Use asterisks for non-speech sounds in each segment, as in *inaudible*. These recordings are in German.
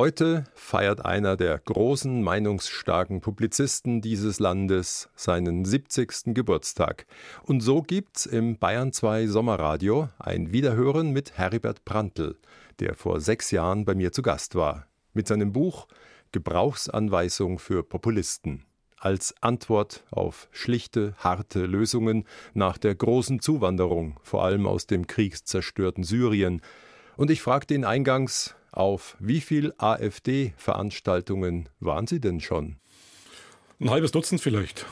Heute feiert einer der großen, meinungsstarken Publizisten dieses Landes seinen 70. Geburtstag. Und so gibt's im Bayern 2 Sommerradio ein Wiederhören mit Heribert Prantl, der vor sechs Jahren bei mir zu Gast war. Mit seinem Buch Gebrauchsanweisung für Populisten als Antwort auf schlichte, harte Lösungen nach der großen Zuwanderung, vor allem aus dem kriegszerstörten Syrien. Und ich fragte ihn eingangs, auf wie viel AfD-Veranstaltungen waren Sie denn schon? Ein halbes Dutzend vielleicht.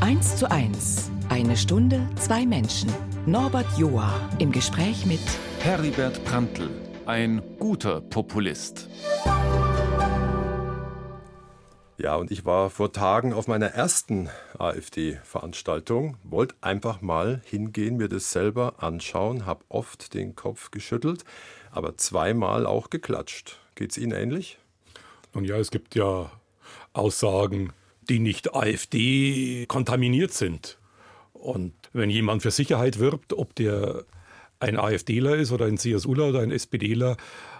1 zu 1. Eine Stunde, zwei Menschen. Norbert Joa im Gespräch mit Heribert Prantl, ein guter Populist. Ja, und ich war vor Tagen auf meiner ersten AfD-Veranstaltung, wollte einfach mal hingehen, mir das selber anschauen, habe oft den Kopf geschüttelt, aber zweimal auch geklatscht. Geht's Ihnen ähnlich? Nun ja, es gibt ja Aussagen, die nicht AfD kontaminiert sind. Und wenn jemand für Sicherheit wirbt, ob der ein AfDler ist oder ein CSUler oder ein SPDler,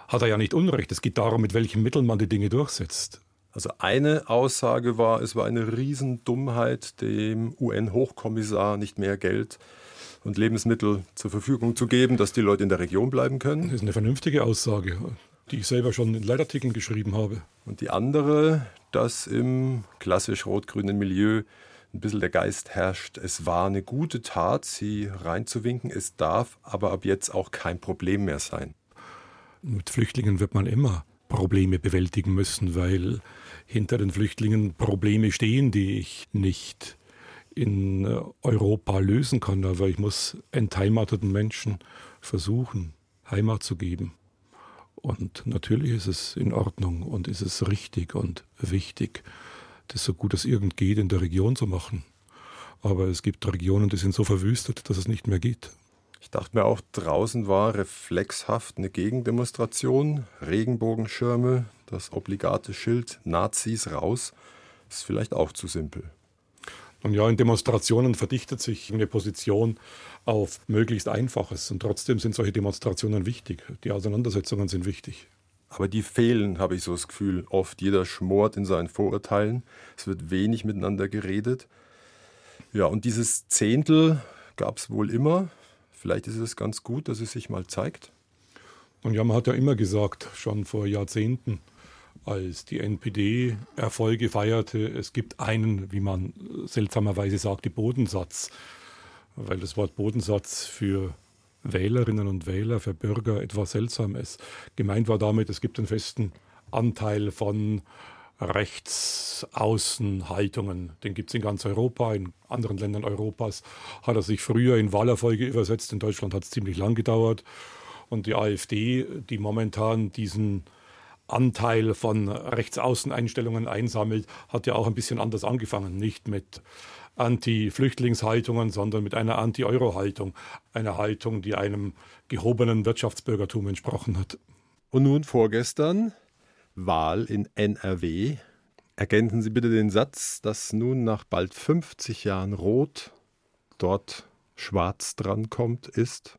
hat er ja nicht Unrecht. Es geht darum, mit welchen Mitteln man die Dinge durchsetzt. Also eine Aussage war, es war eine Riesendummheit, dem UN-Hochkommissar nicht mehr Geld und Lebensmittel zur Verfügung zu geben, dass die Leute in der Region bleiben können. Das ist eine vernünftige Aussage, die ich selber schon in Leitartikeln geschrieben habe. Und die andere, dass im klassisch rot-grünen Milieu ein bisschen der Geist herrscht, es war eine gute Tat, sie reinzuwinken, es darf aber ab jetzt auch kein Problem mehr sein. Mit Flüchtlingen wird man immer Probleme bewältigen müssen, weil hinter den Flüchtlingen Probleme stehen, die ich nicht in äh, Europa lösen kann. Aber ich muss entheimateten Menschen versuchen, Heimat zu geben. Und natürlich ist es in Ordnung und ist es richtig und wichtig, das so gut es irgend geht in der Region zu machen. Aber es gibt Regionen, die sind so verwüstet, dass es nicht mehr geht. Ich dachte mir auch, draußen war reflexhaft eine Gegendemonstration, Regenbogenschirme, das obligate Schild Nazis raus. Ist vielleicht auch zu simpel. Und ja, in Demonstrationen verdichtet sich eine Position auf möglichst Einfaches. Und trotzdem sind solche Demonstrationen wichtig. Die Auseinandersetzungen sind wichtig. Aber die fehlen, habe ich so das Gefühl. Oft jeder schmort in seinen Vorurteilen. Es wird wenig miteinander geredet. Ja, und dieses Zehntel gab es wohl immer. Vielleicht ist es ganz gut, dass es sich mal zeigt. Und ja, man hat ja immer gesagt, schon vor Jahrzehnten, als die NPD Erfolge feierte, es gibt einen, wie man seltsamerweise sagte, Bodensatz, weil das Wort Bodensatz für Wählerinnen und Wähler, für Bürger etwas seltsam ist. Gemeint war damit, es gibt einen festen Anteil von Rechtsaußenhaltungen. Den gibt es in ganz Europa, in anderen Ländern Europas hat er sich früher in Wahlerfolge übersetzt. In Deutschland hat es ziemlich lang gedauert. Und die AfD, die momentan diesen Anteil von Rechtsaußeneinstellungen einsammelt, hat ja auch ein bisschen anders angefangen. Nicht mit Anti-Flüchtlingshaltungen, sondern mit einer Anti-Euro-Haltung. Eine Haltung, die einem gehobenen Wirtschaftsbürgertum entsprochen hat. Und nun vorgestern Wahl in NRW. Ergänzen Sie bitte den Satz, dass nun nach bald 50 Jahren Rot dort schwarz drankommt, ist?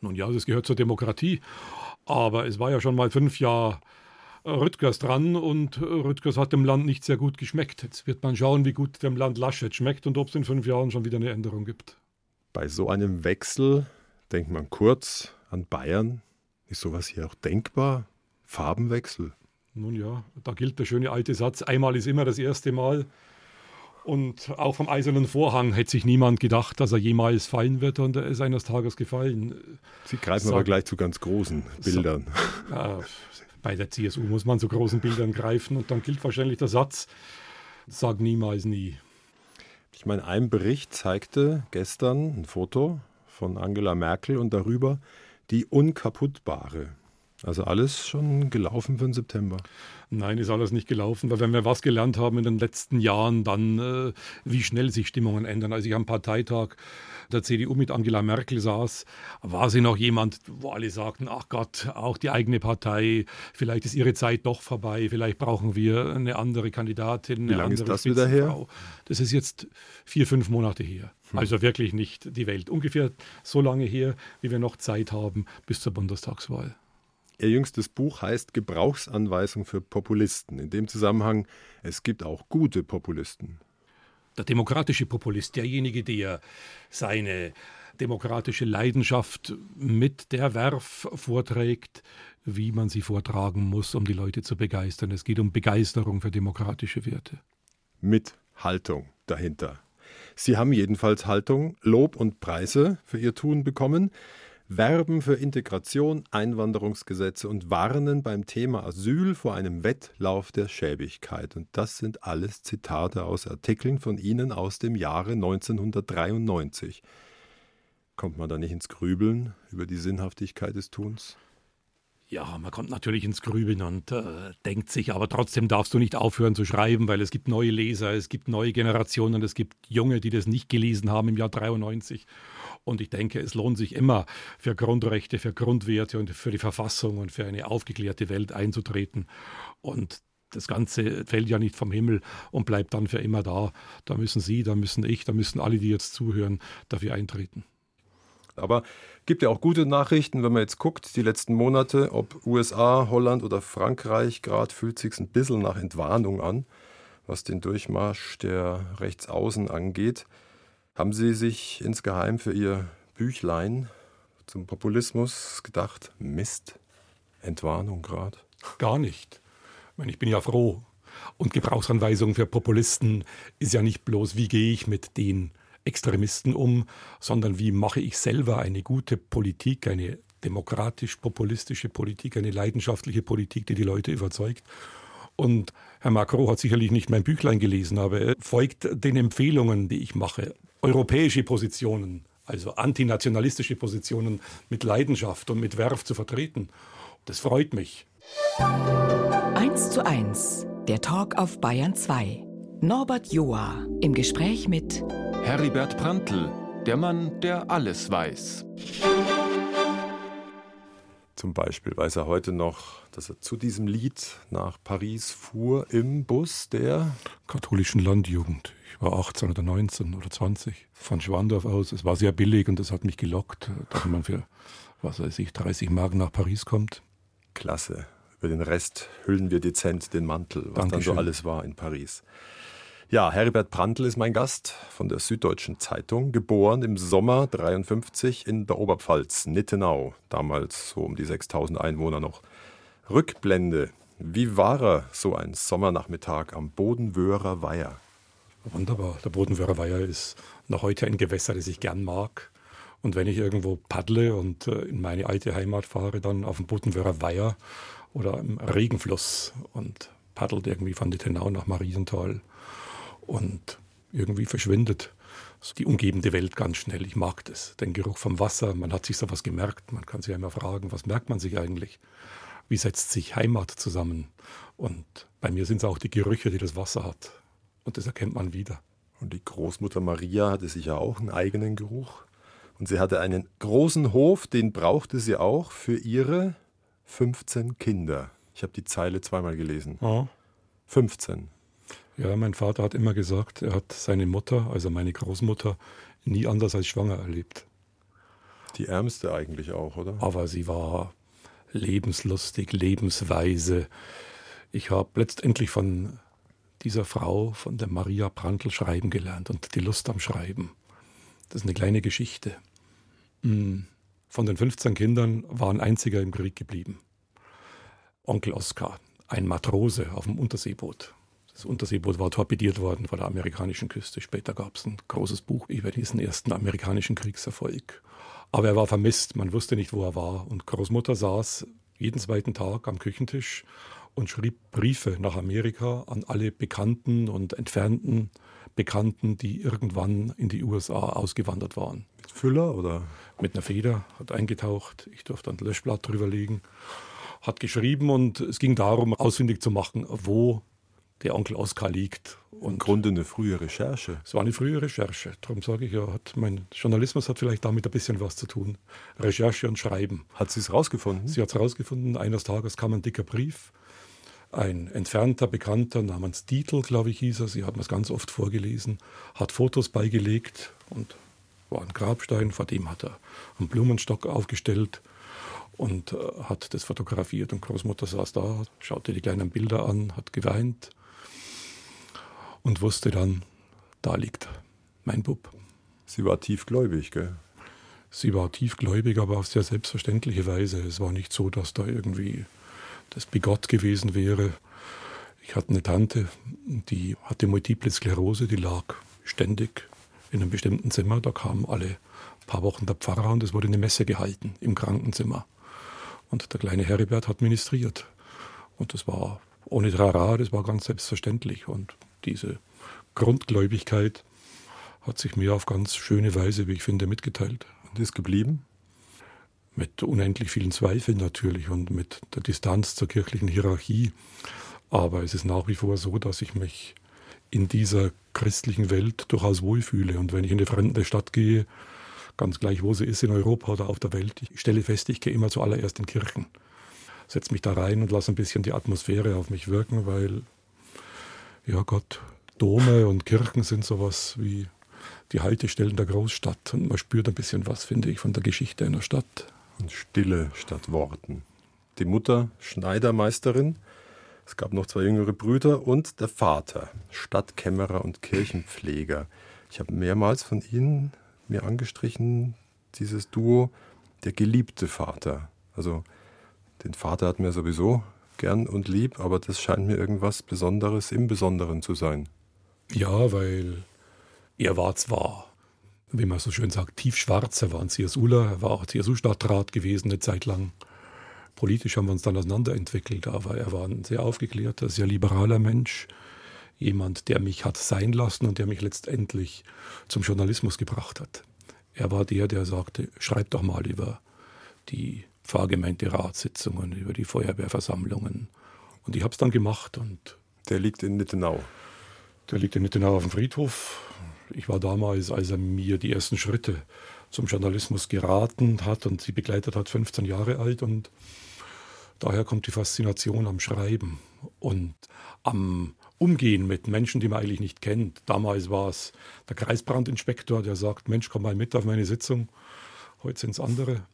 Nun ja, das gehört zur Demokratie. Aber es war ja schon mal fünf Jahre Rüttgers dran und Rüttgers hat dem Land nicht sehr gut geschmeckt. Jetzt wird man schauen, wie gut dem Land Laschet schmeckt und ob es in fünf Jahren schon wieder eine Änderung gibt. Bei so einem Wechsel denkt man kurz an Bayern. Ist sowas hier auch denkbar? Farbenwechsel. Nun ja, da gilt der schöne alte Satz, einmal ist immer das erste Mal. Und auch vom eisernen Vorhang hätte sich niemand gedacht, dass er jemals fallen wird und er ist eines Tages gefallen. Sie greifen Sag, aber gleich zu ganz großen Bildern. So, äh, bei der CSU muss man zu großen Bildern greifen und dann gilt wahrscheinlich der Satz, sag niemals nie. Ich meine, ein Bericht zeigte gestern ein Foto von Angela Merkel und darüber die Unkaputtbare. Also alles schon gelaufen für den September? Nein, ist alles nicht gelaufen, weil wenn wir was gelernt haben in den letzten Jahren, dann äh, wie schnell sich Stimmungen ändern. Als ich am Parteitag der CDU mit Angela Merkel saß, war sie noch jemand, wo alle sagten, ach Gott, auch die eigene Partei, vielleicht ist ihre Zeit doch vorbei, vielleicht brauchen wir eine andere Kandidatin. Eine wie lange ist das wieder her? Das ist jetzt vier, fünf Monate her. Hm. Also wirklich nicht die Welt. Ungefähr so lange her, wie wir noch Zeit haben bis zur Bundestagswahl. Ihr jüngstes Buch heißt Gebrauchsanweisung für Populisten. In dem Zusammenhang, es gibt auch gute Populisten. Der demokratische Populist, derjenige, der seine demokratische Leidenschaft mit der Werf vorträgt, wie man sie vortragen muss, um die Leute zu begeistern. Es geht um Begeisterung für demokratische Werte. Mit Haltung dahinter. Sie haben jedenfalls Haltung, Lob und Preise für ihr Tun bekommen, werben für Integration, Einwanderungsgesetze und warnen beim Thema Asyl vor einem Wettlauf der Schäbigkeit. Und das sind alles Zitate aus Artikeln von Ihnen aus dem Jahre 1993. Kommt man da nicht ins Grübeln über die Sinnhaftigkeit des Tuns? Ja, man kommt natürlich ins Grübeln und äh, denkt sich, aber trotzdem darfst du nicht aufhören zu schreiben, weil es gibt neue Leser, es gibt neue Generationen, es gibt Junge, die das nicht gelesen haben im Jahr 93. Und ich denke, es lohnt sich immer für Grundrechte, für Grundwerte und für die Verfassung und für eine aufgeklärte Welt einzutreten. Und das Ganze fällt ja nicht vom Himmel und bleibt dann für immer da. Da müssen Sie, da müssen ich, da müssen alle, die jetzt zuhören, dafür eintreten. Aber gibt ja auch gute Nachrichten, wenn man jetzt guckt, die letzten Monate, ob USA, Holland oder Frankreich, gerade fühlt sich ein bisschen nach Entwarnung an, was den Durchmarsch der Rechtsaußen angeht. Haben Sie sich insgeheim für Ihr Büchlein zum Populismus gedacht, Mist, Entwarnung gerade? Gar nicht. Ich, meine, ich bin ja froh. Und Gebrauchsanweisung für Populisten ist ja nicht bloß, wie gehe ich mit den Extremisten um, sondern wie mache ich selber eine gute Politik, eine demokratisch-populistische Politik, eine leidenschaftliche Politik, die die Leute überzeugt. Und Herr Macron hat sicherlich nicht mein Büchlein gelesen, aber er folgt den Empfehlungen, die ich mache. Europäische Positionen, also antinationalistische Positionen mit Leidenschaft und mit Werf zu vertreten. Das freut mich. 1 zu 1, der Talk auf Bayern 2. Norbert Joa im Gespräch mit Heribert Prantl, der Mann, der alles weiß. Zum Beispiel weiß er heute noch, dass er zu diesem Lied nach Paris fuhr im Bus der katholischen Landjugend. Ich war 18 oder 19 oder 20 von Schwandorf aus. Es war sehr billig und das hat mich gelockt, dass man für, was weiß ich, 30 Mark nach Paris kommt. Klasse. Über den Rest hüllen wir dezent den Mantel, was Dankeschön. dann so alles war in Paris. Ja, Heribert Prantl ist mein Gast von der Süddeutschen Zeitung, geboren im Sommer 53 in der Oberpfalz, Nittenau, damals so um die 6000 Einwohner noch. Rückblende. Wie war er so ein Sommernachmittag am Bodenwörer Weiher? Wunderbar. Der Bodenwörer Weiher ist noch heute ein Gewässer, das ich gern mag. Und wenn ich irgendwo paddle und äh, in meine alte Heimat fahre, dann auf dem Bodenwörer Weiher oder im Regenfluss und paddelt irgendwie von Nittenau nach Marienthal und irgendwie verschwindet die umgebende Welt ganz schnell. Ich mag das, den Geruch vom Wasser. Man hat sich so was gemerkt. Man kann sich ja immer fragen, was merkt man sich eigentlich? Wie setzt sich Heimat zusammen? Und bei mir sind es auch die Gerüche, die das Wasser hat. Und das erkennt man wieder. Und die Großmutter Maria hatte sicher auch einen eigenen Geruch. Und sie hatte einen großen Hof, den brauchte sie auch für ihre 15 Kinder. Ich habe die Zeile zweimal gelesen. Oh. 15. Ja, mein Vater hat immer gesagt, er hat seine Mutter, also meine Großmutter, nie anders als schwanger erlebt. Die ärmste eigentlich auch, oder? Aber sie war lebenslustig, lebensweise. Ich habe letztendlich von dieser Frau, von der Maria Prantl, schreiben gelernt und die Lust am Schreiben. Das ist eine kleine Geschichte. Hm. Von den 15 Kindern war ein einziger im Krieg geblieben. Onkel Oskar, ein Matrose auf dem Unterseeboot. Das Unterseeboot war torpediert worden vor der amerikanischen Küste. Später gab es ein großes Buch über diesen ersten amerikanischen Kriegserfolg. Aber er war vermisst, man wusste nicht, wo er war. Und Großmutter saß jeden zweiten Tag am Küchentisch und schrieb Briefe nach Amerika an alle Bekannten und entfernten Bekannten, die irgendwann in die USA ausgewandert waren. Mit Füller oder? Mit einer Feder, hat eingetaucht. Ich durfte ein Löschblatt drüber legen. Hat geschrieben und es ging darum, ausfindig zu machen, wo der Onkel Oskar liegt. Und Im Grunde eine frühe Recherche. Es war eine frühe Recherche. Darum sage ich ja, hat mein Journalismus hat vielleicht damit ein bisschen was zu tun. Recherche und Schreiben. Hat sie es rausgefunden? Sie hat es rausgefunden. Eines Tages kam ein dicker Brief. Ein entfernter Bekannter namens Dietl, glaube ich, hieß er. Sie hat mir es ganz oft vorgelesen. Hat Fotos beigelegt und war ein Grabstein. Vor dem hat er einen Blumenstock aufgestellt. und äh, hat das fotografiert. Und Großmutter saß da, schaute die kleinen Bilder an, hat geweint und wusste dann, da liegt mein Bub. Sie war tiefgläubig, gell? Sie war tiefgläubig, aber auf sehr selbstverständliche Weise. Es war nicht so, dass da irgendwie das bigott gewesen wäre. Ich hatte eine Tante, die hatte Multiple Sklerose, die lag ständig in einem bestimmten Zimmer. Da kam alle paar Wochen der Pfarrer und es wurde eine Messe gehalten im Krankenzimmer. Und der kleine Heribert hat ministriert. Und das war ohne Trara, das war ganz selbstverständlich. Und diese Grundgläubigkeit hat sich mir auf ganz schöne Weise, wie ich finde, mitgeteilt. Und ist geblieben? Mit unendlich vielen Zweifeln natürlich und mit der Distanz zur kirchlichen Hierarchie. Aber es ist nach wie vor so, dass ich mich in dieser christlichen Welt durchaus wohlfühle. Und wenn ich in eine fremde Stadt gehe, ganz gleich wo sie ist, in Europa oder auf der Welt, ich stelle fest, ich gehe immer zuallererst in Kirchen. Setze mich da rein und lasse ein bisschen die Atmosphäre auf mich wirken, weil, ja Gott, Dome und Kirchen sind sowas wie die Haltestellen der Großstadt. Und man spürt ein bisschen was, finde ich, von der Geschichte einer Stadt. Und Stille statt Worten. Die Mutter, Schneidermeisterin. Es gab noch zwei jüngere Brüder und der Vater, Stadtkämmerer und Kirchenpfleger. Ich habe mehrmals von Ihnen mir angestrichen, dieses Duo, der geliebte Vater. Also den Vater hat mir sowieso gern und lieb, aber das scheint mir irgendwas Besonderes im Besonderen zu sein. Ja, weil er war zwar, wie man so schön sagt, tiefschwarz, er war ein CSUler, er war auch CSU-Stadtrat gewesen eine Zeit lang. Politisch haben wir uns dann auseinanderentwickelt, aber er war ein sehr aufgeklärter, sehr liberaler Mensch. Jemand, der mich hat sein lassen und der mich letztendlich zum Journalismus gebracht hat. Er war der, der sagte, schreib doch mal über die Pfarrgemeinde-Ratssitzungen, über die Feuerwehrversammlungen. Und ich habe es dann gemacht. Und der liegt in Nittenau. Der liegt in Nittenau auf dem Friedhof. Ich war damals, als er mir die ersten Schritte zum Journalismus geraten hat und sie begleitet hat, 15 Jahre alt. Und daher kommt die Faszination am Schreiben und am Umgehen mit Menschen, die man eigentlich nicht kennt. Damals war es der Kreisbrandinspektor, der sagt, Mensch, komm mal mit auf meine Sitzung. Heute sind es andere.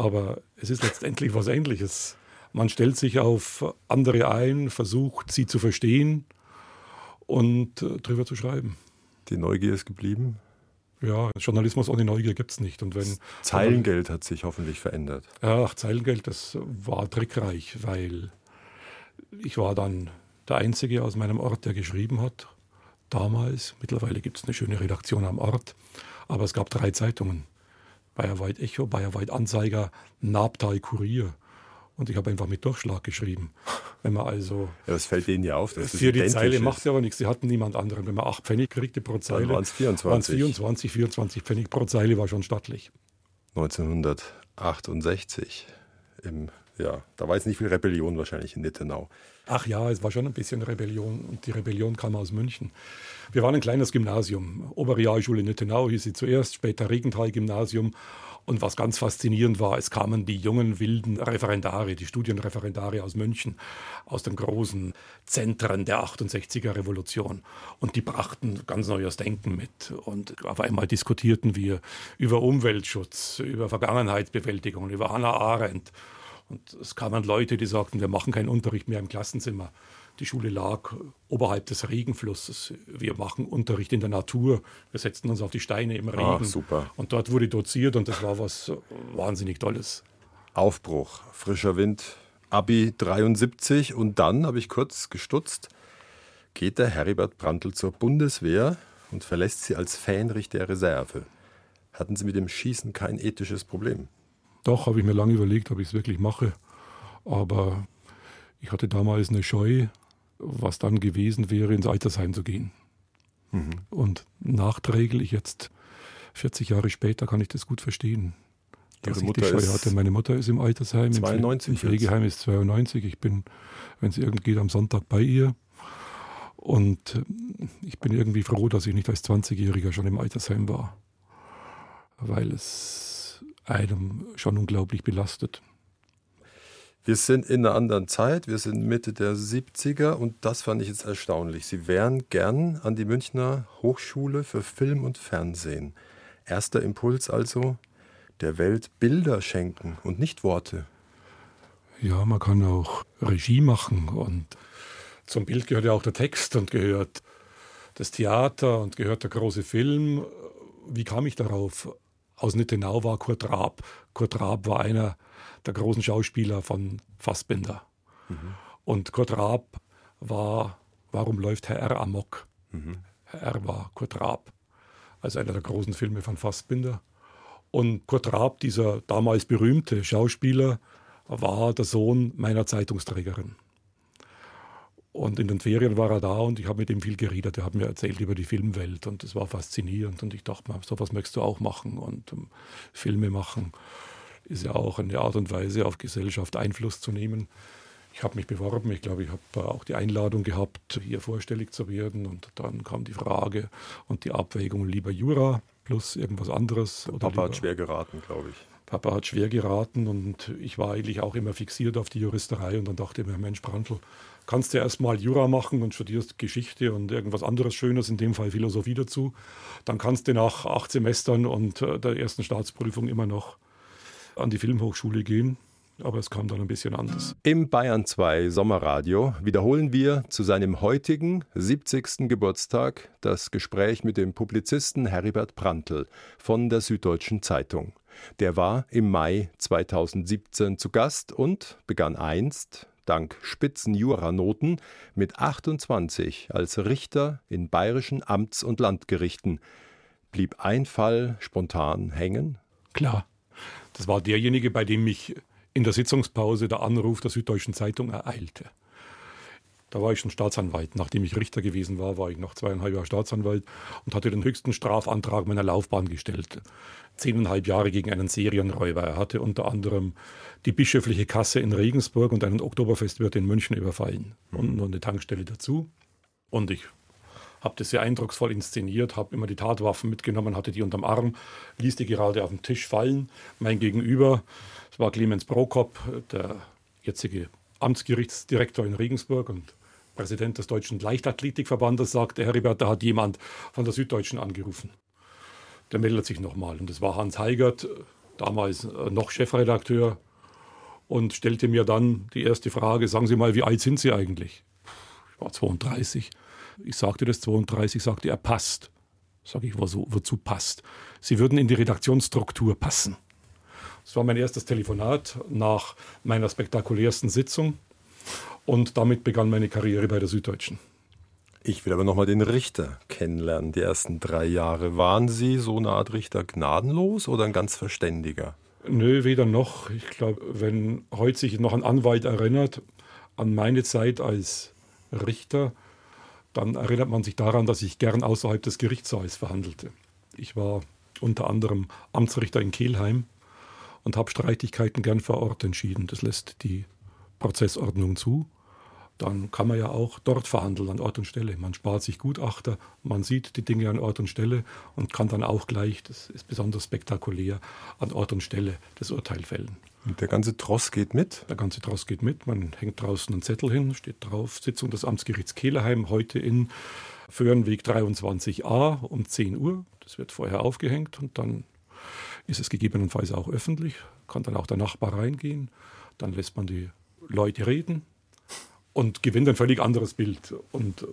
Aber es ist letztendlich was Ähnliches. Man stellt sich auf andere ein, versucht sie zu verstehen und äh, drüber zu schreiben. Die Neugier ist geblieben? Ja, Journalismus ohne Neugier gibt es nicht. Und wenn, Zeilengeld hat sich hoffentlich verändert. Ach, Zeilengeld, das war trickreich, weil ich war dann der Einzige aus meinem Ort, der geschrieben hat. Damals, mittlerweile gibt es eine schöne Redaktion am Ort, aber es gab drei Zeitungen. Bayerweit Echo, Bayerweit Anzeiger, Nabtal Kurier. Und ich habe einfach mit Durchschlag geschrieben. Wenn man also. *laughs* Ja, das fällt denen ja auf. Dass für die Zeile ist. macht ja aber nichts. Sie hatten niemand anderen. Wenn man 8 Pfennig kriegte pro Zeile. waren es 24. Waren 24, 24 Pfennig pro Zeile war schon stattlich. 1968. Im, ja, da war jetzt nicht viel Rebellion wahrscheinlich in Nittenau. Ach ja, es war schon ein bisschen Rebellion. Und die Rebellion kam aus München. Wir waren ein kleines Gymnasium. Oberrealschule Nittenau hieß sie zuerst, später Regenthal-Gymnasium. Und was ganz faszinierend war, es kamen die jungen, wilden Referendare, die Studienreferendare aus München, aus den großen Zentren der 68er Revolution. Und die brachten ganz neues Denken mit. Und auf einmal diskutierten wir über Umweltschutz, über Vergangenheitsbewältigung, über Hannah Arendt. Und es kamen Leute, die sagten, wir machen keinen Unterricht mehr im Klassenzimmer. Die Schule lag oberhalb des Regenflusses. Wir machen Unterricht in der Natur. Wir setzten uns auf die Steine im Regen. Ach, super. Und dort wurde doziert und das war was wahnsinnig Tolles. Aufbruch, frischer Wind, Abi 73 und dann habe ich kurz gestutzt, geht der Heribert Brandl zur Bundeswehr und verlässt sie als Fähnrich der Reserve. Hatten Sie mit dem Schießen kein ethisches Problem? Doch, habe ich mir lange überlegt, ob ich es wirklich mache. Aber ich hatte damals eine Scheu, was dann gewesen wäre, ins Altersheim zu gehen. Mhm. Und nachträglich jetzt, 40 Jahre später, kann ich das gut verstehen. Ihre Mutter ich die Scheu hatte. Meine Mutter ist im Altersheim. 92 Im Pflegeheim ist 92. Ich bin, wenn es irgend geht, am Sonntag bei ihr. Und äh, ich bin irgendwie froh, dass ich nicht als 20-Jähriger schon im Altersheim war. Weil es einem schon unglaublich belastet. Wir sind in einer anderen Zeit, wir sind Mitte der 70er und das fand ich jetzt erstaunlich. Sie wären gern an die Münchner Hochschule für Film und Fernsehen. Erster Impuls also, der Welt Bilder schenken und nicht Worte. Ja, man kann auch Regie machen und zum Bild gehört ja auch der Text und gehört das Theater und gehört der große Film. Wie kam ich darauf? Aus Nittenau war Kurt Raab. Kurt Raab war einer der großen Schauspieler von Fassbinder. Mhm. Und Kurt Raab war Warum läuft Herr R. amok? Mhm. Herr R. war Kurt Raab, also einer der großen Filme von Fassbinder. Und Kurt Raab, dieser damals berühmte Schauspieler, war der Sohn meiner Zeitungsträgerin. Und in den Ferien war er da und ich habe mit ihm viel geredet. Er hat mir erzählt über die Filmwelt und das war faszinierend. Und ich dachte mir, sowas möchtest du auch machen und um, Filme machen ist ja auch eine Art und Weise, auf Gesellschaft Einfluss zu nehmen. Ich habe mich beworben, ich glaube, ich habe auch die Einladung gehabt, hier vorstellig zu werden. Und dann kam die Frage und die Abwägung, lieber Jura plus irgendwas anderes. Papa hat schwer geraten, glaube ich. Papa hat schwer geraten und ich war eigentlich auch immer fixiert auf die Juristerei und dann dachte ich mir, Mensch, Brandl, kannst du erstmal Jura machen und studierst Geschichte und irgendwas anderes Schönes, in dem Fall Philosophie dazu. Dann kannst du nach acht Semestern und äh, der ersten Staatsprüfung immer noch an die Filmhochschule gehen aber es kam dann ein bisschen anders. Im Bayern 2 Sommerradio wiederholen wir zu seinem heutigen 70. Geburtstag das Gespräch mit dem Publizisten Heribert Prantl von der Süddeutschen Zeitung. Der war im Mai 2017 zu Gast und begann einst, dank spitzen mit 28 als Richter in bayerischen Amts- und Landgerichten. Blieb ein Fall spontan hängen? Klar. Das war derjenige, bei dem mich in der Sitzungspause der Anruf der Süddeutschen Zeitung ereilte. Da war ich schon Staatsanwalt. Nachdem ich Richter gewesen war, war ich noch zweieinhalb Jahre Staatsanwalt und hatte den höchsten Strafantrag meiner Laufbahn gestellt. Zehneinhalb Jahre gegen einen Serienräuber. Er hatte unter anderem die bischöfliche Kasse in Regensburg und einen Oktoberfestwirt in München überfallen. Und noch eine Tankstelle dazu. Und ich habe das sehr eindrucksvoll inszeniert, habe immer die Tatwaffen mitgenommen, hatte die unterm Arm, ließ die gerade auf den Tisch fallen. Mein Gegenüber es war Clemens Prokop, der jetzige Amtsgerichtsdirektor in Regensburg und Präsident des Deutschen Leichtathletikverbandes, sagte, Heribert, da hat jemand von der Süddeutschen angerufen. Der meldet sich nochmal. Und das war Hans Heigert, damals äh, noch Chefredakteur, und stellte mir dann die erste Frage, sagen Sie mal, wie alt sind Sie eigentlich? Ich war 32. Ich sagte das 32, sagte er, passt. Sag ich, wozu, wozu passt? Sie würden in die Redaktionsstruktur passen. Das war mein erstes Telefonat nach meiner spektakulärsten Sitzung und damit begann meine Karriere bei der Süddeutschen. Ich will aber nochmal den Richter kennenlernen. Die ersten drei Jahre. Waren Sie so eine Art Richter gnadenlos oder ein ganz Verständiger? Nö, weder noch. Ich glaube, wenn heute sich noch ein Anwalt erinnert an meine Zeit als Richter, dann erinnert man sich daran, dass ich gern außerhalb des Gerichtssaals verhandelte. Ich war unter anderem Amtsrichter in Kelheim und habe Streitigkeiten gern vor Ort entschieden. Das lässt die Prozessordnung zu. Dann kann man ja auch dort verhandeln an Ort und Stelle. Man spart sich Gutachter, man sieht die Dinge an Ort und Stelle und kann dann auch gleich, das ist besonders spektakulär, an Ort und Stelle das Urteil fällen. Und der ganze Tross geht mit? Der ganze Tross geht mit. Man hängt draußen einen Zettel hin, steht drauf, Sitzung des Amtsgerichts Kehleheim heute in Föhrenweg 23a um 10 Uhr. Das wird vorher aufgehängt und dann ist es gegebenenfalls auch öffentlich, kann dann auch der Nachbar reingehen, dann lässt man die Leute reden und gewinnt ein völlig anderes Bild. Und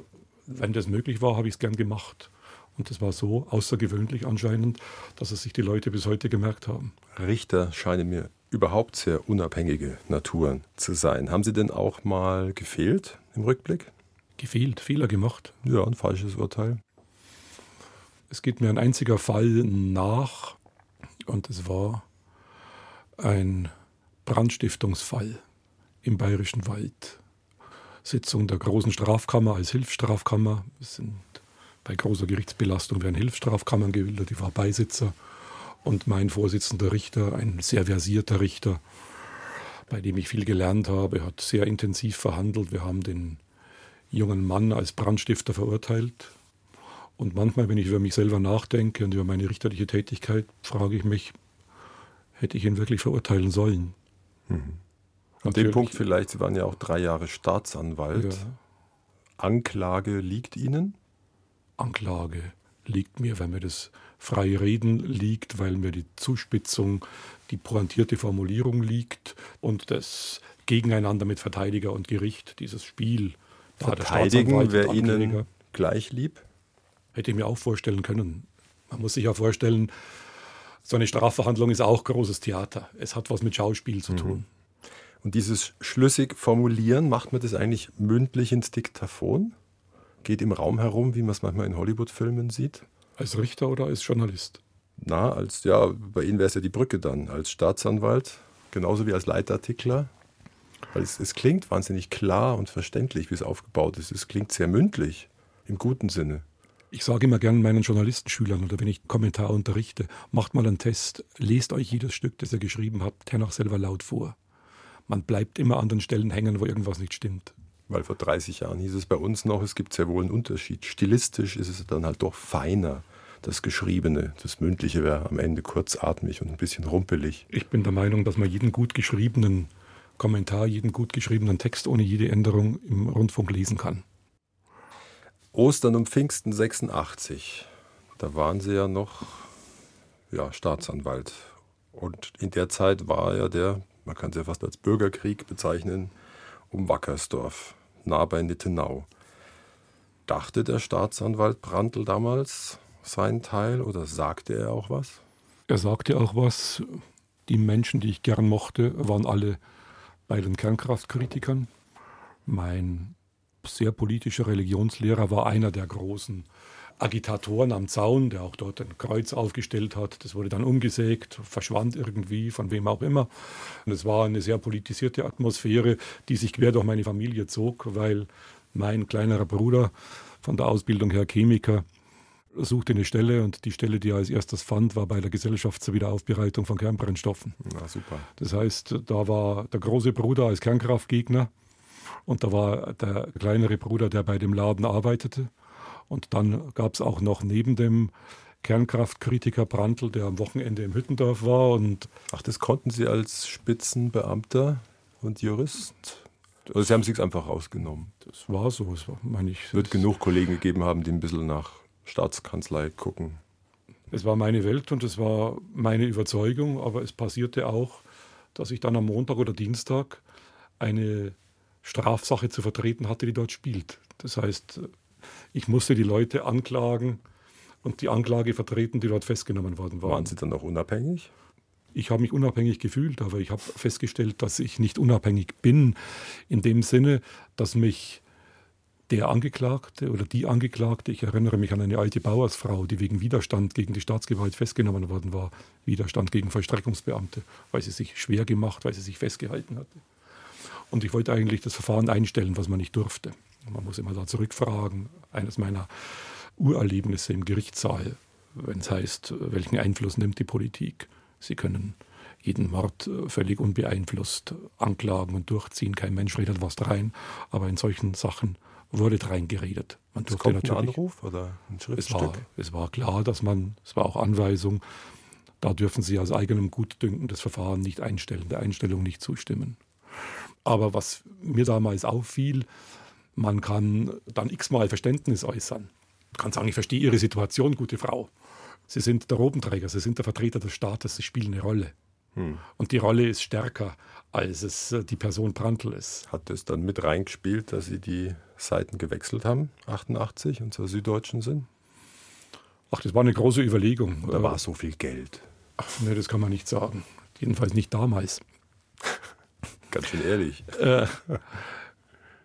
wenn das möglich war, habe ich es gern gemacht. Und das war so außergewöhnlich anscheinend, dass es sich die Leute bis heute gemerkt haben. Richter scheinen mir überhaupt sehr unabhängige Naturen zu sein. Haben Sie denn auch mal gefehlt im Rückblick? Gefehlt, Fehler gemacht. Ja, ein falsches Urteil. Es geht mir ein einziger Fall nach, und es war ein Brandstiftungsfall im Bayerischen Wald. Sitzung der großen Strafkammer als Hilfsstrafkammer. Es sind bei großer Gerichtsbelastung werden Hilfsstrafkammern gebildet. Ich war Beisitzer und mein Vorsitzender Richter, ein sehr versierter Richter, bei dem ich viel gelernt habe, hat sehr intensiv verhandelt. Wir haben den jungen Mann als Brandstifter verurteilt. Und manchmal, wenn ich über mich selber nachdenke und über meine richterliche Tätigkeit, frage ich mich, hätte ich ihn wirklich verurteilen sollen? Mhm. An dem Punkt vielleicht, Sie waren ja auch drei Jahre Staatsanwalt. Ja. Anklage liegt Ihnen? Anklage liegt mir, weil mir das freie Reden liegt, weil mir die Zuspitzung, die pointierte Formulierung liegt und das gegeneinander mit Verteidiger und Gericht, dieses Spiel. Verteidigen wäre Ihnen gleich lieb? Hätte ich mir auch vorstellen können. Man muss sich ja vorstellen, so eine Strafverhandlung ist auch großes Theater. Es hat was mit Schauspiel zu tun. Und dieses schlüssig formulieren, macht man das eigentlich mündlich ins Diktaphon? Geht im Raum herum, wie man es manchmal in Hollywood-Filmen sieht? Als Richter oder als Journalist? Na, als, ja, bei Ihnen wäre es ja die Brücke dann, als Staatsanwalt, genauso wie als Leitartikler. Weil es, es klingt wahnsinnig klar und verständlich, wie es aufgebaut ist. Es klingt sehr mündlich, im guten Sinne. Ich sage immer gerne meinen Journalistenschülern oder wenn ich Kommentar unterrichte, macht mal einen Test, lest euch jedes Stück, das ihr geschrieben habt, hernach selber laut vor. Man bleibt immer an den Stellen hängen, wo irgendwas nicht stimmt. Weil vor 30 Jahren hieß es bei uns noch, es gibt sehr wohl einen Unterschied. Stilistisch ist es dann halt doch feiner, das Geschriebene. Das Mündliche wäre am Ende kurzatmig und ein bisschen rumpelig. Ich bin der Meinung, dass man jeden gut geschriebenen Kommentar, jeden gut geschriebenen Text ohne jede Änderung im Rundfunk lesen kann. Ostern um Pfingsten 86. Da waren Sie ja noch ja, Staatsanwalt. Und in der Zeit war ja der, man kann es ja fast als Bürgerkrieg bezeichnen, um Wackersdorf, nah bei Nittenau. Dachte der Staatsanwalt Brandl damals seinen Teil oder sagte er auch was? Er sagte auch was. Die Menschen, die ich gern mochte, waren alle bei den Kernkraftkritikern. Mein sehr politischer Religionslehrer, war einer der großen Agitatoren am Zaun, der auch dort ein Kreuz aufgestellt hat. Das wurde dann umgesägt, verschwand irgendwie, von wem auch immer. Und es war eine sehr politisierte Atmosphäre, die sich quer durch meine Familie zog, weil mein kleinerer Bruder von der Ausbildung her Chemiker suchte eine Stelle und die Stelle, die er als erstes fand, war bei der Gesellschaft zur Wiederaufbereitung von Kernbrennstoffen. Na, super. Das heißt, da war der große Bruder als Kernkraftgegner und da war der kleinere Bruder, der bei dem Laden arbeitete. Und dann gab es auch noch neben dem Kernkraftkritiker Brandl, der am Wochenende im Hüttendorf war. Und Ach, das konnten Sie als Spitzenbeamter und Jurist? Also Sie haben es sich einfach rausgenommen. Das war so. Es war, meine ich, wird genug Kollegen gegeben haben, die ein bisschen nach Staatskanzlei gucken. Es war meine Welt und es war meine Überzeugung, aber es passierte auch, dass ich dann am Montag oder Dienstag eine Strafsache zu vertreten hatte, die dort spielt. Das heißt, ich musste die Leute anklagen und die Anklage vertreten, die dort festgenommen worden waren. Waren Sie dann auch unabhängig? Ich habe mich unabhängig gefühlt, aber ich habe festgestellt, dass ich nicht unabhängig bin, in dem Sinne, dass mich der Angeklagte oder die Angeklagte, ich erinnere mich an eine alte Bauersfrau, die wegen Widerstand gegen die Staatsgewalt festgenommen worden war, Widerstand gegen Vollstreckungsbeamte, weil sie sich schwer gemacht, weil sie sich festgehalten hatte. Und ich wollte eigentlich das Verfahren einstellen, was man nicht durfte. Man muss immer da zurückfragen. Eines meiner Urerlebnisse im Gerichtssaal, wenn es heißt, welchen Einfluss nimmt die Politik. Sie können jeden Mord äh, völlig unbeeinflusst anklagen und durchziehen. Kein Mensch redet was rein. Aber in solchen Sachen wurde reingeredet. Man es durfte natürlich, ein Anruf oder ein Schriftstück? Es war, es war klar, dass man, es war auch Anweisung, da dürfen Sie aus eigenem Gutdünken das Verfahren nicht einstellen, der Einstellung nicht zustimmen. Aber was mir damals auffiel, man kann dann x-mal Verständnis äußern. Man kann sagen, ich verstehe Ihre Situation, gute Frau. Sie sind der Robenträger, Sie sind der Vertreter des Staates, Sie spielen eine Rolle. Hm. Und die Rolle ist stärker, als es äh, die Person Brandl ist. Hat es dann mit reingespielt, dass Sie die Seiten gewechselt haben, 88 und zur Süddeutschen sind? Ach, das war eine große Überlegung. Oder war so viel Geld? Ach, nee, das kann man nicht sagen. Jedenfalls nicht damals. *laughs* Ganz schön ehrlich. Äh,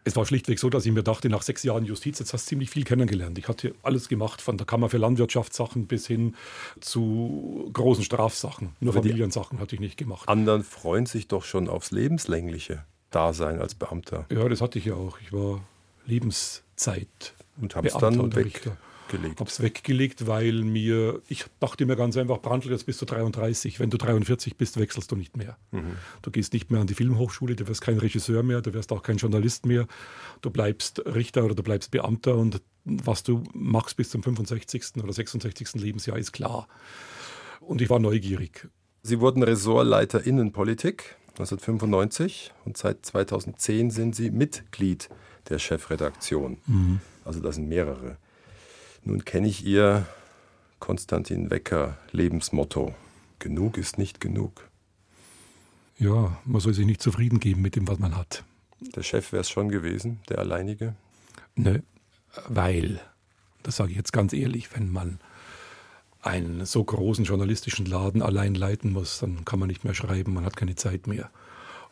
es war schlichtweg so, dass ich mir dachte, nach sechs Jahren Justiz, jetzt hast du ziemlich viel kennengelernt. Ich hatte alles gemacht, von der Kammer für Landwirtschaftssachen bis hin zu großen Strafsachen. Nur Aber Familiensachen hatte ich nicht gemacht. Anderen freuen sich doch schon aufs lebenslängliche Dasein als Beamter. Ja, das hatte ich ja auch. Ich war Lebenszeit. Und haben es dann weg. Richter weggelegt? Habe es weggelegt, weil mir, ich dachte mir ganz einfach, Brandl, jetzt bist du 33. Wenn du 43 bist, wechselst du nicht mehr. Mhm. Du gehst nicht mehr an die Filmhochschule, du wirst kein Regisseur mehr, du wirst auch kein Journalist mehr. Du bleibst Richter oder du bleibst Beamter und was du machst bis zum 65. oder 66. Lebensjahr ist klar. Und ich war neugierig. Sie wurden Ressortleiter Innenpolitik 1995 und seit 2010 sind Sie Mitglied der Chefredaktion. Mhm. Also das sind mehrere. Nun kenne ich Ihr Konstantin Wecker Lebensmotto. Genug ist nicht genug. Ja, man soll sich nicht zufrieden geben mit dem, was man hat. Der Chef wäre es schon gewesen, der alleinige? Ne, weil, das sage ich jetzt ganz ehrlich, wenn man einen so großen journalistischen Laden allein leiten muss, dann kann man nicht mehr schreiben, man hat keine Zeit mehr.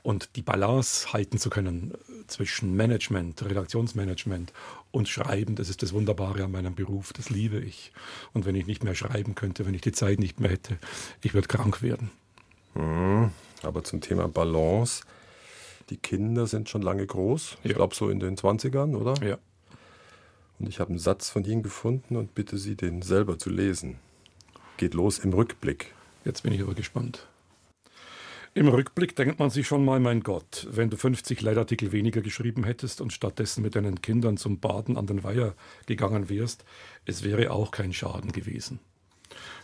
Und die Balance halten zu können zwischen Management, Redaktionsmanagement und Schreiben, das ist das Wunderbare an meinem Beruf, das liebe ich. Und wenn ich nicht mehr schreiben könnte, wenn ich die Zeit nicht mehr hätte, ich würde krank werden. Mhm. Aber zum Thema Balance, die Kinder sind schon lange groß, ich glaube so in den 20ern, oder? Ja. Und ich habe einen Satz von Ihnen gefunden und bitte Sie, den selber zu lesen. Geht los im Rückblick. Jetzt bin ich aber gespannt. Im Rückblick denkt man sich schon mal, mein Gott, wenn du 50 Leitartikel weniger geschrieben hättest und stattdessen mit deinen Kindern zum Baden an den Weiher gegangen wärst, es wäre auch kein Schaden gewesen.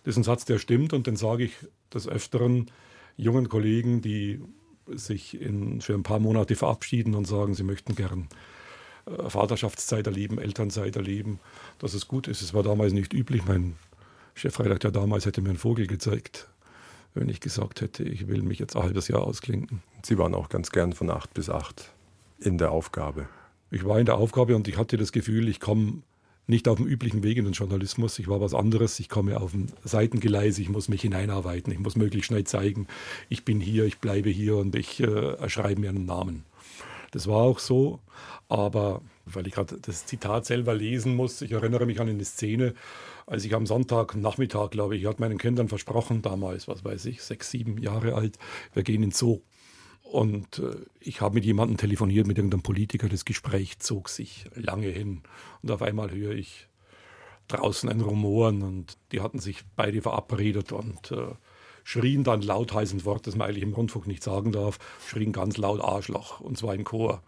Das ist ein Satz, der stimmt und den sage ich des Öfteren jungen Kollegen, die sich in, für ein paar Monate verabschieden und sagen, sie möchten gern äh, Vaterschaftszeit erleben, Elternzeit erleben, dass es gut ist. Es war damals nicht üblich. Mein Chefredakteur damals hätte mir einen Vogel gezeigt wenn ich gesagt hätte, ich will mich jetzt ein halbes Jahr ausklinken. Sie waren auch ganz gern von acht bis acht in der Aufgabe. Ich war in der Aufgabe und ich hatte das Gefühl, ich komme nicht auf dem üblichen Weg in den Journalismus. Ich war was anderes. Ich komme auf ein Seitengeleis. Ich muss mich hineinarbeiten. Ich muss möglichst schnell zeigen, ich bin hier, ich bleibe hier und ich äh, erschreibe mir einen Namen. Das war auch so. Aber weil ich gerade das Zitat selber lesen muss, ich erinnere mich an eine Szene, als ich am Sonntagnachmittag, glaube ich, hat meinen Kindern versprochen, damals, was weiß ich, sechs, sieben Jahre alt, wir gehen ins Zoo. Und äh, ich habe mit jemandem telefoniert, mit irgendeinem Politiker. Das Gespräch zog sich lange hin. Und auf einmal höre ich draußen ein Rumoren und die hatten sich beide verabredet und äh, schrien dann laut heißen Wort, das man eigentlich im Rundfunk nicht sagen darf, schrien ganz laut Arschloch und zwar in Chor.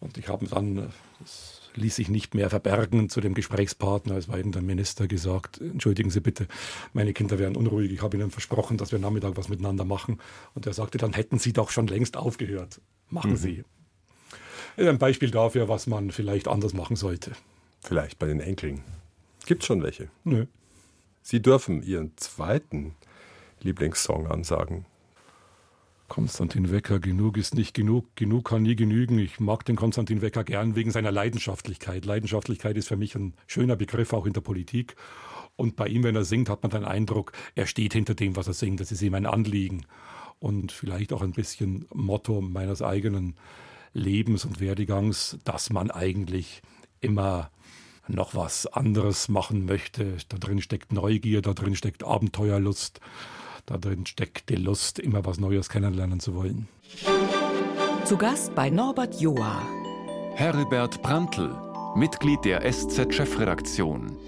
Und ich habe dann, äh, das ließ sich nicht mehr verbergen zu dem Gesprächspartner. Es war eben der Minister gesagt, entschuldigen Sie bitte, meine Kinder wären unruhig. Ich habe Ihnen versprochen, dass wir Nachmittag was miteinander machen. Und er sagte, dann hätten Sie doch schon längst aufgehört. Machen mhm. Sie. Ein Beispiel dafür, was man vielleicht anders machen sollte. Vielleicht bei den Enkeln. Gibt es schon welche? Nö. Sie dürfen Ihren zweiten Lieblingssong ansagen. Konstantin Wecker, genug ist nicht genug, genug kann nie genügen. Ich mag den Konstantin Wecker gern wegen seiner Leidenschaftlichkeit. Leidenschaftlichkeit ist für mich ein schöner Begriff auch in der Politik. Und bei ihm, wenn er singt, hat man den Eindruck, er steht hinter dem, was er singt. Das ist ihm ein Anliegen. Und vielleicht auch ein bisschen Motto meines eigenen Lebens und Werdegangs, dass man eigentlich immer noch was anderes machen möchte. Da drin steckt Neugier, da drin steckt Abenteuerlust. Da drin steckt die Lust, immer was Neues kennenlernen zu wollen. Zu Gast bei Norbert Joa. Herbert Brandl, Mitglied der SZ-Chefredaktion.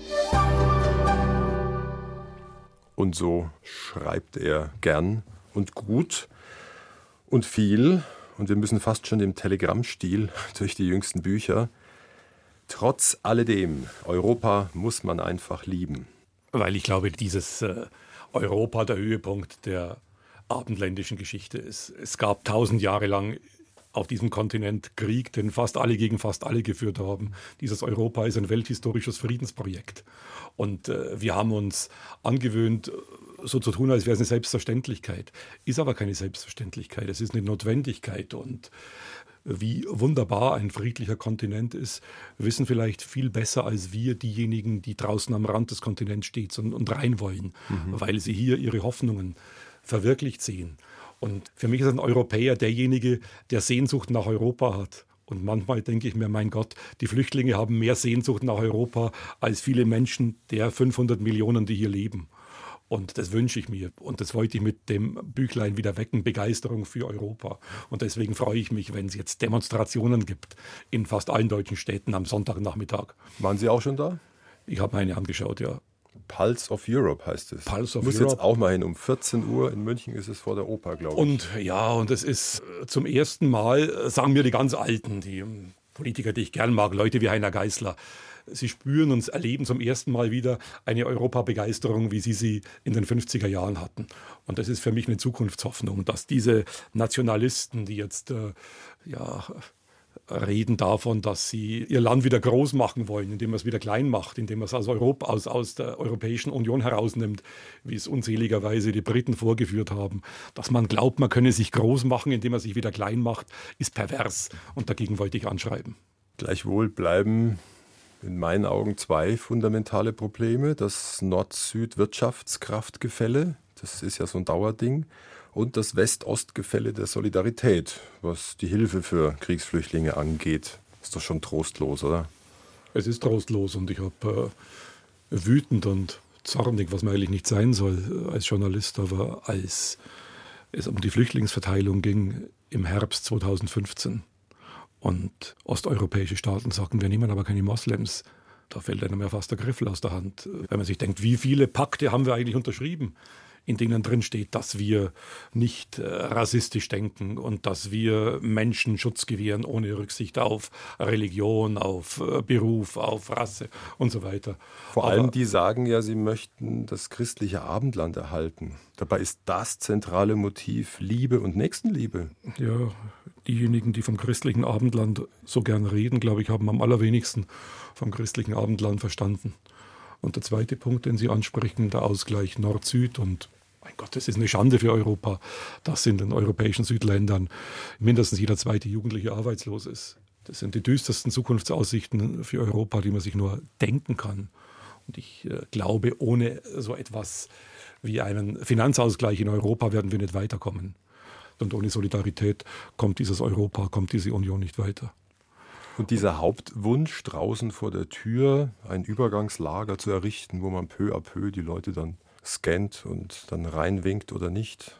Und so schreibt er gern und gut und viel. Und wir müssen fast schon im Telegrammstil *laughs* durch die jüngsten Bücher. Trotz alledem, Europa muss man einfach lieben. Weil ich glaube, dieses äh, Europa der Höhepunkt der abendländischen Geschichte ist. Es gab tausend Jahre lang auf diesem Kontinent Krieg, den fast alle gegen fast alle geführt haben. Dieses Europa ist ein welthistorisches Friedensprojekt. Und äh, wir haben uns angewöhnt, so zu tun, als wäre es eine Selbstverständlichkeit. Ist aber keine Selbstverständlichkeit, es ist eine Notwendigkeit. Und wie wunderbar ein friedlicher Kontinent ist, wissen vielleicht viel besser als wir diejenigen, die draußen am Rand des Kontinents stehen und, und rein wollen, mhm. weil sie hier ihre Hoffnungen verwirklicht sehen. Und für mich ist ein Europäer derjenige, der Sehnsucht nach Europa hat. Und manchmal denke ich mir, mein Gott, die Flüchtlinge haben mehr Sehnsucht nach Europa als viele Menschen der 500 Millionen, die hier leben. Und das wünsche ich mir. Und das wollte ich mit dem Büchlein wieder wecken, Begeisterung für Europa. Und deswegen freue ich mich, wenn es jetzt Demonstrationen gibt in fast allen deutschen Städten am Sonntagnachmittag. Waren Sie auch schon da? Ich habe meine angeschaut, ja. Pulse of Europe heißt es. Pulse of Muss Europe. jetzt auch mal hin. Um 14 Uhr in München ist es vor der Oper, glaube ich. Und ja, und es ist äh, zum ersten Mal, äh, sagen mir die ganz Alten, die ähm, Politiker, die ich gern mag, Leute wie Heiner Geißler, Sie spüren und erleben zum ersten Mal wieder eine Europabegeisterung, wie Sie sie in den 50er Jahren hatten. Und das ist für mich eine Zukunftshoffnung, dass diese Nationalisten, die jetzt äh, ja reden davon, dass sie ihr Land wieder groß machen wollen, indem man es wieder klein macht, indem man es aus, Europa, aus, aus der Europäischen Union herausnimmt, wie es unzähligerweise die Briten vorgeführt haben. Dass man glaubt, man könne sich groß machen, indem man sich wieder klein macht, ist pervers. Und dagegen wollte ich anschreiben. Gleichwohl bleiben in meinen Augen zwei fundamentale Probleme. Das Nord-Süd-Wirtschaftskraftgefälle, das ist ja so ein Dauerding und das West-Ost-Gefälle der Solidarität, was die Hilfe für Kriegsflüchtlinge angeht. Ist doch schon trostlos, oder? Es ist trostlos und ich habe äh, wütend und zornig, was man eigentlich nicht sein soll äh, als Journalist, aber als es um die Flüchtlingsverteilung ging im Herbst 2015 und osteuropäische Staaten sagten, wir nehmen aber keine Moslems. Da fällt einem ja fast der Griffel aus der Hand, wenn man sich denkt, wie viele Pakte haben wir eigentlich unterschrieben? In denen drin steht, dass wir nicht äh, rassistisch denken und dass wir Menschen Schutz gewähren ohne Rücksicht auf Religion, auf äh, Beruf, auf Rasse und so weiter. Vor Aber allem die sagen ja, sie möchten das christliche Abendland erhalten. Dabei ist das zentrale Motiv Liebe und Nächstenliebe. Ja, diejenigen, die vom christlichen Abendland so gern reden, glaube ich, haben am allerwenigsten vom christlichen Abendland verstanden. Und der zweite Punkt, den Sie ansprechen, der Ausgleich Nord-Süd und mein Gott, das ist eine Schande für Europa, dass in den europäischen Südländern mindestens jeder zweite Jugendliche arbeitslos ist. Das sind die düstersten Zukunftsaussichten für Europa, die man sich nur denken kann. Und ich äh, glaube, ohne so etwas wie einen Finanzausgleich in Europa werden wir nicht weiterkommen. Und ohne Solidarität kommt dieses Europa, kommt diese Union nicht weiter. Und dieser Hauptwunsch draußen vor der Tür, ein Übergangslager zu errichten, wo man peu à peu die Leute dann scannt und dann reinwinkt oder nicht.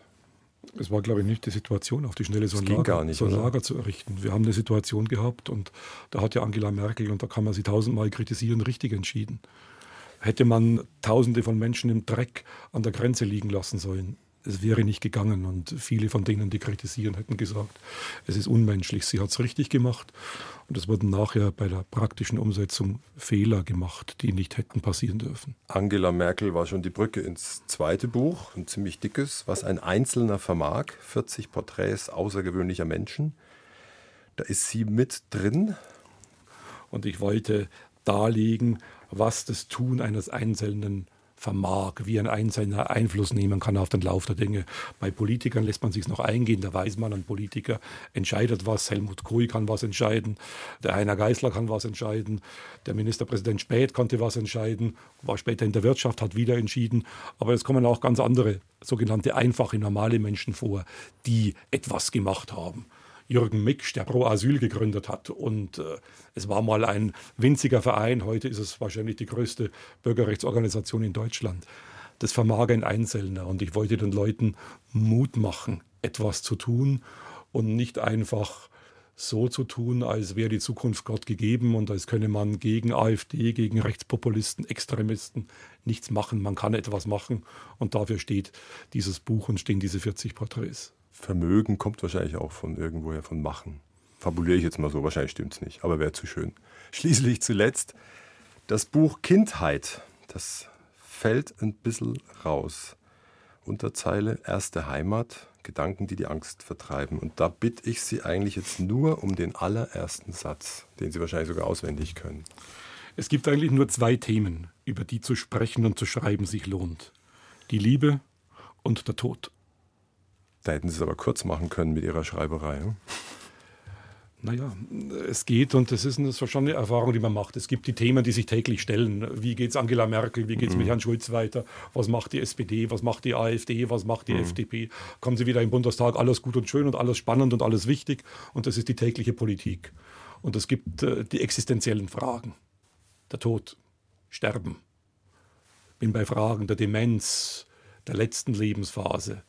Es war, glaube ich, nicht die Situation, auf die Schnelle so ein, Lager, nicht, so ein Lager, zu errichten. Wir haben eine Situation gehabt und da hat ja Angela Merkel, und da kann man sie tausendmal kritisieren, richtig entschieden. Hätte man Tausende von Menschen im Dreck an der Grenze liegen lassen sollen, es wäre nicht gegangen. Und viele von denen, die kritisieren, hätten gesagt, es ist unmenschlich. Sie hat es richtig gemacht. Und es wurden nachher bei der praktischen Umsetzung Fehler gemacht, die nicht hätten passieren dürfen. Angela Merkel war schon die Brücke ins zweite Buch, ein ziemlich dickes, was ein Einzelner vermag. 40 Porträts außergewöhnlicher Menschen. Da ist sie mit drin. Und ich wollte darlegen, was das Tun eines Einzelnen vermag, wie ein Einzelner Einfluss nehmen kann auf den Lauf der Dinge. Bei Politikern lässt man sich noch eingehen, da weiß man, ein Politiker entscheidet was, Helmut Kohl kann was entscheiden, der Heiner Geißler kann was entscheiden, der Ministerpräsident Späth konnte was entscheiden, war später in der Wirtschaft, hat wieder entschieden, aber es kommen auch ganz andere sogenannte einfache, normale Menschen vor, die etwas gemacht haben. Jürgen Micksch, der Pro Asyl gegründet hat. Und äh, es war mal ein winziger Verein, heute ist es wahrscheinlich die größte Bürgerrechtsorganisation in Deutschland. Das vermag ein Einzelner. Und ich wollte den Leuten Mut machen, etwas zu tun und nicht einfach so zu tun, als wäre die Zukunft Gott gegeben und als könne man gegen AfD, gegen Rechtspopulisten, Extremisten nichts machen. Man kann etwas machen und dafür steht dieses Buch und stehen diese 40 Porträts. Vermögen kommt wahrscheinlich auch von irgendwoher von Machen. Fabuliere ich jetzt mal so, wahrscheinlich stimmt es nicht, aber wäre zu schön. *laughs* Schließlich zuletzt das Buch Kindheit. Das fällt ein bisschen raus. Unterzeile Erste Heimat, Gedanken, die die Angst vertreiben. Und da bitte ich Sie eigentlich jetzt nur um den allerersten Satz, den Sie wahrscheinlich sogar auswendig können. Es gibt eigentlich nur zwei Themen, über die zu sprechen und zu schreiben sich lohnt. Die Liebe und der Tod. Da hätten Sie es aber kurz machen können mit Ihrer Schreiberei. Hm? Naja, es geht und das ist schon eine Erfahrung, die man macht. Es gibt die Themen, die sich täglich stellen. Wie geht es Angela Merkel? Wie geht es mhm. mit Herrn Schulz weiter? Was macht die SPD? Was macht die AfD? Was macht die mhm. FDP? Kommen sie wieder im Bundestag? Alles gut und schön und alles spannend und alles wichtig. Und das ist die tägliche Politik. Und es gibt äh, die existenziellen Fragen. Der Tod, Sterben. Bin bei Fragen der Demenz, der letzten Lebensphase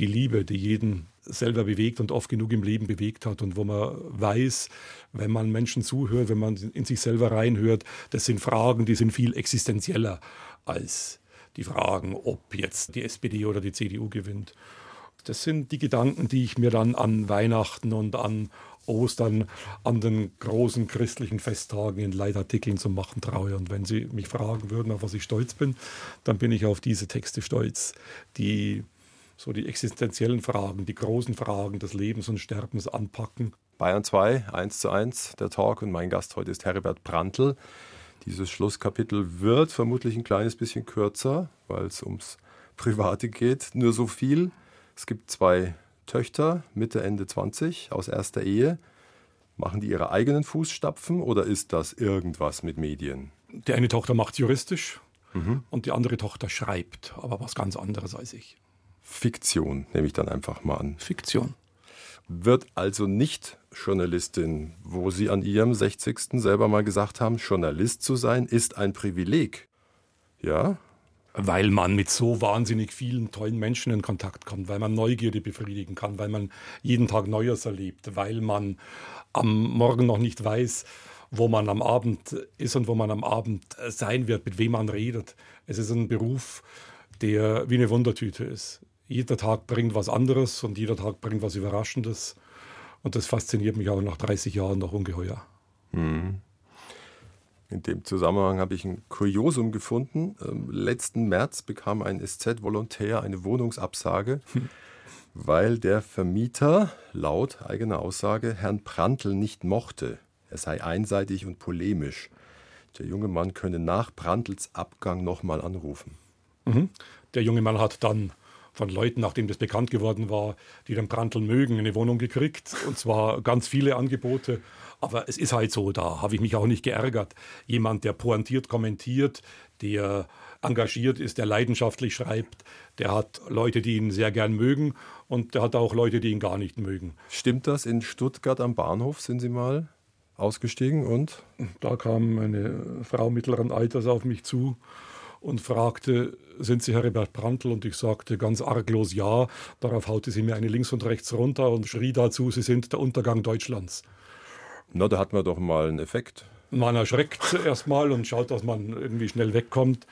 die Liebe, die jeden selber bewegt und oft genug im Leben bewegt hat und wo man weiß, wenn man Menschen zuhört, wenn man in sich selber reinhört, das sind Fragen, die sind viel existenzieller als die Fragen, ob jetzt die SPD oder die CDU gewinnt. Das sind die Gedanken, die ich mir dann an Weihnachten und an Ostern, an den großen christlichen Festtagen in Leitartikeln zu machen traue. Und wenn Sie mich fragen würden, auf was ich stolz bin, dann bin ich auf diese Texte stolz, die so die existenziellen Fragen, die großen Fragen des Lebens und Sterbens anpacken. Bayern 2, 1 zu 1, der Talk und mein Gast heute ist Herbert Brandl. Dieses Schlusskapitel wird vermutlich ein kleines bisschen kürzer, weil es ums Private geht. Nur so viel. Es gibt zwei Töchter, Mitte, Ende 20, aus erster Ehe. Machen die ihre eigenen Fußstapfen oder ist das irgendwas mit Medien? Die eine Tochter macht juristisch mhm. und die andere Tochter schreibt, aber was ganz anderes als ich. Fiktion, nehme ich dann einfach mal an. Fiktion wird also nicht Journalistin, wo Sie an Ihrem 60. selber mal gesagt haben, Journalist zu sein ist ein Privileg. Ja? Weil man mit so wahnsinnig vielen tollen Menschen in Kontakt kommt, weil man Neugierde befriedigen kann, weil man jeden Tag Neues erlebt, weil man am Morgen noch nicht weiß, wo man am Abend ist und wo man am Abend sein wird, mit wem man redet. Es ist ein Beruf, der wie eine Wundertüte ist jeder Tag bringt was anderes und jeder Tag bringt was Überraschendes. Und das fasziniert mich auch nach 30 Jahren noch ungeheuer. Hm. In dem Zusammenhang habe ich ein Kuriosum gefunden. Ähm, letzten März bekam ein SZ-Volontär eine Wohnungsabsage, hm. *laughs* weil der Vermieter laut eigener Aussage Herrn Prantl nicht mochte. Er sei einseitig und polemisch. Der junge Mann könne nach Prantls Abgang nochmal anrufen. Mhm. Der junge Mann hat dann von Leuten, nachdem das bekannt geworden war, die den Brandl mögen, eine Wohnung gekriegt. Und zwar ganz viele Angebote. Aber es ist halt so, da habe ich mich auch nicht geärgert. Jemand, der pointiert kommentiert, der engagiert ist, der leidenschaftlich schreibt, der hat Leute, die ihn sehr gern mögen und der hat auch Leute, die ihn gar nicht mögen. Stimmt das? In Stuttgart am Bahnhof sind Sie mal ausgestiegen und? Da kam eine Frau mittleren Alters auf mich zu und fragte, sind Sie Herbert Brandl? Und ich sagte ganz arglos ja. Darauf haute sie mir eine links und rechts runter und schrie dazu, Sie sind der Untergang Deutschlands. Na, da hat man doch mal einen Effekt. Man erschreckt erstmal und schaut, dass man irgendwie schnell wegkommt,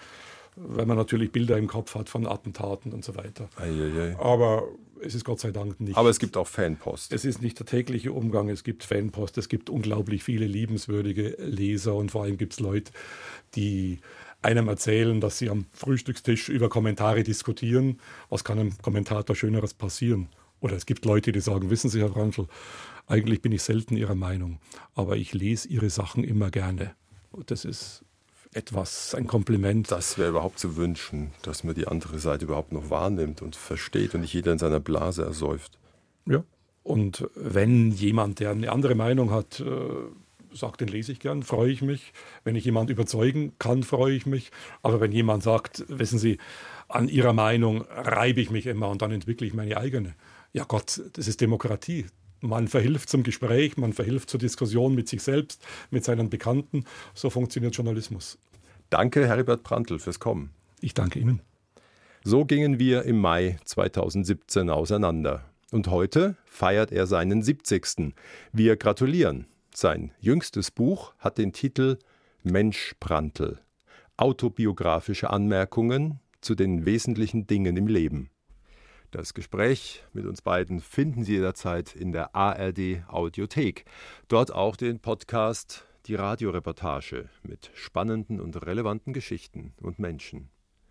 weil man natürlich Bilder im Kopf hat von Attentaten und so weiter. Eieiei. Aber es ist Gott sei Dank nicht. Aber es gibt auch Fanpost. Es ist nicht der tägliche Umgang, es gibt Fanpost, es gibt unglaublich viele liebenswürdige Leser und vor allem gibt es Leute, die einem erzählen, dass sie am Frühstückstisch über Kommentare diskutieren. Was kann einem Kommentator Schöneres passieren? Oder es gibt Leute, die sagen, wissen Sie, Herr Brandl, eigentlich bin ich selten Ihrer Meinung, aber ich lese Ihre Sachen immer gerne. Das ist etwas, ein Kompliment. Das wäre überhaupt zu wünschen, dass man die andere Seite überhaupt noch wahrnimmt und versteht und nicht jeder in seiner Blase ersäuft. Ja. Und wenn jemand, der eine andere Meinung hat, äh, sagt, den lese ich gern, freue ich mich. Wenn ich jemand überzeugen kann, freue ich mich. Aber wenn jemand sagt, wissen Sie, an Ihrer Meinung reibe ich mich immer und dann entwickle ich meine eigene. Ja Gott, das ist Demokratie. Man verhilft zum Gespräch, man verhilft zur Diskussion mit sich selbst, mit seinen Bekannten. So funktioniert Journalismus. Danke, Herbert Prantl, fürs Kommen. Ich danke Ihnen. So gingen wir im Mai 2017 auseinander. Und heute feiert er seinen 70. Wir gratulieren. Sein jüngstes Buch hat den Titel Mensch Prantl. Autobiografische Anmerkungen zu den wesentlichen Dingen im Leben. Das Gespräch mit uns beiden finden Sie jederzeit in der ARD Audiothek. Dort auch den Podcast Die Radioreportage mit spannenden und relevanten Geschichten und Menschen.